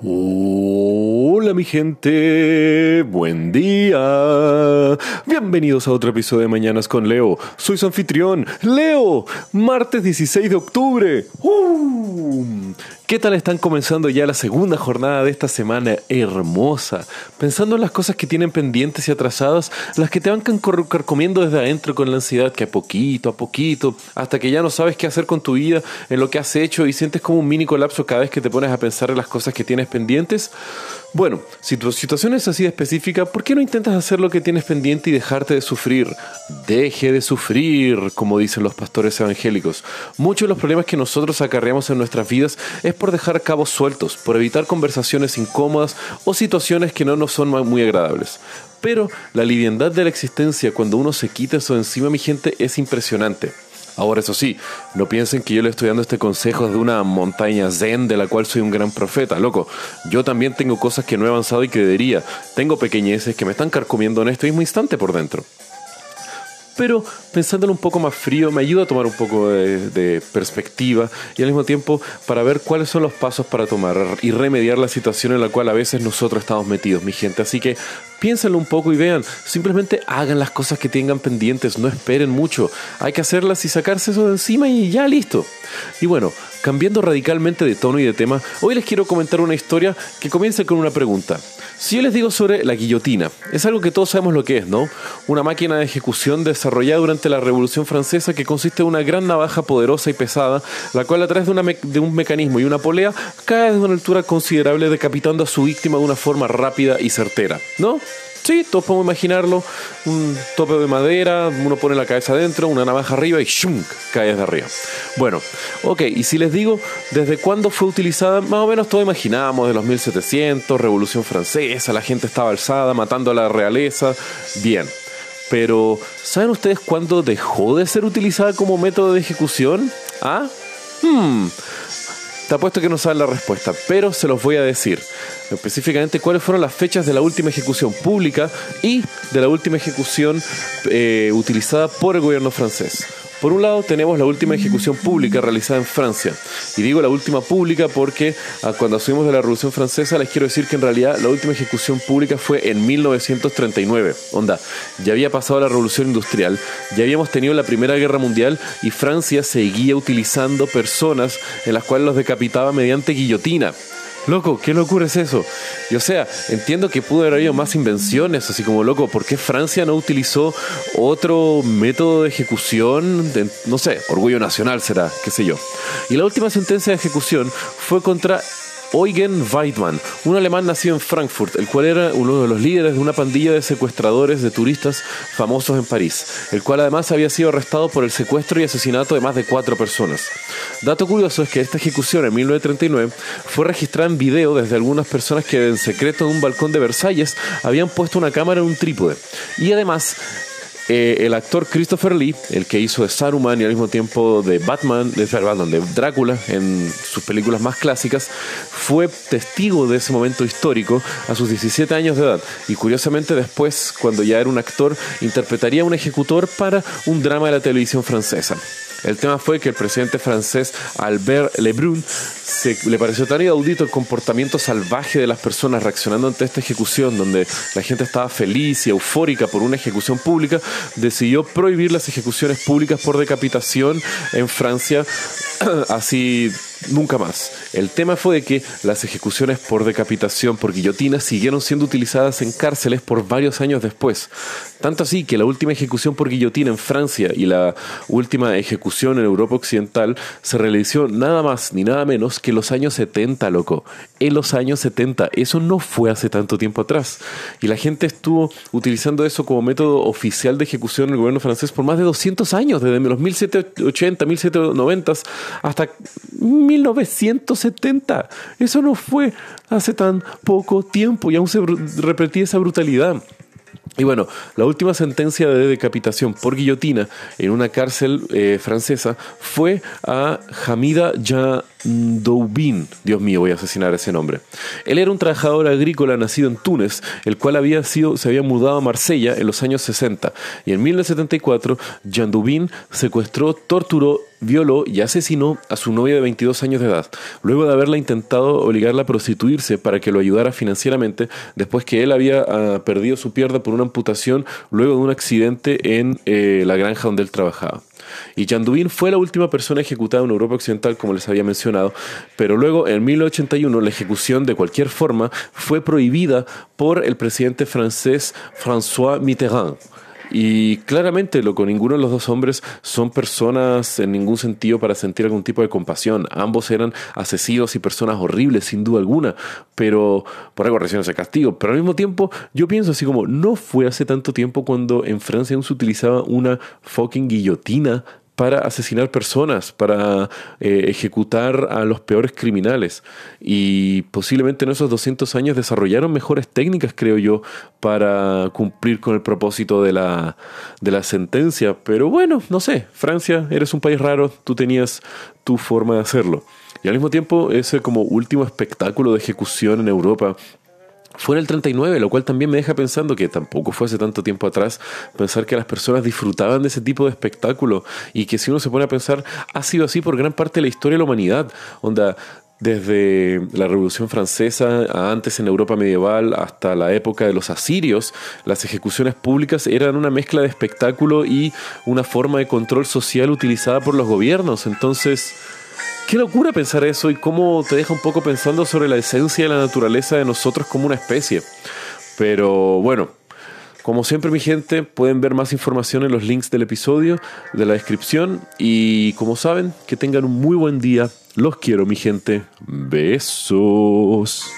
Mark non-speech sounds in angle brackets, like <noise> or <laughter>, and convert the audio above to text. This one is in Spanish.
Hola mi gente, buen día. Bienvenidos a otro episodio de Mañanas con Leo. Soy su anfitrión, Leo, martes 16 de octubre. ¡Uh! ¿Qué tal están comenzando ya la segunda jornada de esta semana hermosa? Pensando en las cosas que tienen pendientes y atrasadas, las que te van carcomiendo desde adentro con la ansiedad que a poquito a poquito, hasta que ya no sabes qué hacer con tu vida, en lo que has hecho y sientes como un mini colapso cada vez que te pones a pensar en las cosas que tienes pendientes. Bueno, si tu situación es así específica, ¿por qué no intentas hacer lo que tienes pendiente y dejarte de sufrir? Deje de sufrir, como dicen los pastores evangélicos. Muchos de los problemas que nosotros acarreamos en nuestras vidas es por dejar cabos sueltos, por evitar conversaciones incómodas o situaciones que no nos son muy agradables. Pero la liviandad de la existencia cuando uno se quita eso de encima, mi gente, es impresionante. Ahora, eso sí, no piensen que yo le estoy dando este consejo de una montaña zen de la cual soy un gran profeta, loco. Yo también tengo cosas que no he avanzado y que. Tengo pequeñeces que me están carcomiendo en este mismo instante por dentro pero pensándolo un poco más frío me ayuda a tomar un poco de, perspectiva y al mismo tiempo para ver cuáles son los pasos para tomar y remediar la situación en la cual a veces nosotros estamos metidos, mi gente. Así que piénsenlo un poco y vean, simplemente hagan las cosas que tengan pendientes, no esperen mucho, hay que hacerlas y sacarse eso de encima y ya listo. Y bueno, cambiando radicalmente de tono y de tema, hoy les quiero comentar una historia que comienza con una pregunta. Si yo les digo sobre la guillotina, es algo que todos sabemos lo que es, ¿no? Una máquina de ejecución desarrollada durante la Revolución Francesa que consiste en una gran navaja poderosa y pesada, la cual a través de, un mecanismo y una polea cae desde una altura considerable decapitando a su víctima de una forma rápida y certera, ¿no? Sí, todos podemos imaginarlo. Un tope de madera, uno pone la cabeza adentro, una navaja arriba y ¡shum! cae desde arriba. Bueno, ok, y si les digo desde cuándo fue utilizada, más o menos todos imaginamos, de los 1700, Revolución Francesa, la gente estaba alzada, matando a la realeza. Bien, pero ¿saben ustedes cuándo dejó de ser utilizada como método de ejecución? ¿Ah? Hmm. Te apuesto que no saben la respuesta, pero se los voy a decir específicamente cuáles fueron las fechas de la última ejecución pública y de la última ejecución eh, utilizada por el gobierno francés. Por un lado tenemos la última ejecución pública realizada en Francia. Y digo la última pública porque ah, cuando asumimos de la Revolución Francesa les quiero decir que en realidad la última ejecución pública fue en 1939. Onda, ya había pasado la Revolución Industrial, ya habíamos tenido la Primera Guerra Mundial y Francia seguía utilizando personas en las cuales los decapitaba mediante guillotina. Loco, ¿qué locura es eso? Y o sea, entiendo que pudo haber habido más invenciones, así como, loco, ¿por qué Francia no utilizó otro método de ejecución? no sé, orgullo nacional será, qué sé yo. Y la última sentencia de ejecución fue contra Eugen Weidmann, un alemán nacido en Frankfurt, el cual era uno de los líderes de una pandilla de secuestradores de turistas famosos en París, el cual además había sido arrestado por el secuestro y asesinato de más de cuatro personas. Dato curioso es que esta ejecución en 1939 fue registrada en video desde algunas personas que en secreto en un balcón de Versalles habían puesto una cámara en un trípode. Y además eh, el actor Christopher Lee, el que hizo de Saruman y al mismo tiempo de Batman, de, perdón, de Drácula en sus películas más clásicas, fue testigo de ese momento histórico a sus 17 años de edad. Y curiosamente después, cuando ya era un actor, interpretaría un ejecutor para un drama de la televisión francesa. El tema fue que el presidente francés Albert Lebrun le pareció tan inaudito el comportamiento salvaje de las personas reaccionando ante esta ejecución, donde la gente estaba feliz y eufórica por una ejecución pública, decidió prohibir las ejecuciones públicas por decapitación en Francia, <clears throat> así nunca más. El tema fue de que las ejecuciones por decapitación por guillotina siguieron siendo utilizadas en cárceles por varios años después. Tanto así que la última ejecución por guillotina en Francia y la última ejecución en Europa Occidental se realizó nada más ni nada menos que los años 70, loco. En los años 70. Eso no fue hace tanto tiempo atrás. Y la gente estuvo utilizando eso como método oficial de ejecución en el gobierno francés por más de 200 años, desde los 1780, 1790 hasta 1970. Eso no fue hace tan poco tiempo y aún se repetía esa brutalidad. Y bueno, la última sentencia de decapitación por guillotina en una cárcel eh, francesa fue a Hamida Jandoubin. Dios mío, voy a asesinar ese nombre. Él era un trabajador agrícola nacido en Túnez, el cual había sido, se había mudado a Marsella en los años 60. Y en 1974, Jandoubin secuestró, torturó violó y asesinó a su novia de 22 años de edad, luego de haberla intentado obligarla a prostituirse para que lo ayudara financieramente, después que él había ah, perdido su pierna por una amputación luego de un accidente en eh, la granja donde él trabajaba. Y Dubin fue la última persona ejecutada en Europa Occidental, como les había mencionado, pero luego en 1981 la ejecución de cualquier forma fue prohibida por el presidente francés François Mitterrand. Y claramente, loco, ninguno de los dos hombres son personas en ningún sentido para sentir algún tipo de compasión. Ambos eran asesinos y personas horribles, sin duda alguna, pero por algo recién ese castigo. Pero al mismo tiempo, yo pienso así como, no fue hace tanto tiempo cuando en Francia aún se utilizaba una fucking guillotina para asesinar personas, para eh, ejecutar a los peores criminales. Y posiblemente en esos 200 años desarrollaron mejores técnicas, creo yo, para cumplir con el propósito de la, de la sentencia. Pero bueno, no sé, Francia, eres un país raro, tú tenías tu forma de hacerlo. Y al mismo tiempo, ese como último espectáculo de ejecución en Europa fue en el 39, lo cual también me deja pensando que tampoco fue hace tanto tiempo atrás, pensar que las personas disfrutaban de ese tipo de espectáculo y que si uno se pone a pensar, ha sido así por gran parte de la historia de la humanidad. Onda, desde la Revolución Francesa, antes en Europa medieval, hasta la época de los asirios, las ejecuciones públicas eran una mezcla de espectáculo y una forma de control social utilizada por los gobiernos. Entonces, Qué locura pensar eso y cómo te deja un poco pensando sobre la esencia de la naturaleza de nosotros como una especie. Pero bueno, como siempre mi gente, pueden ver más información en los links del episodio, de la descripción y como saben, que tengan un muy buen día. Los quiero mi gente. Besos.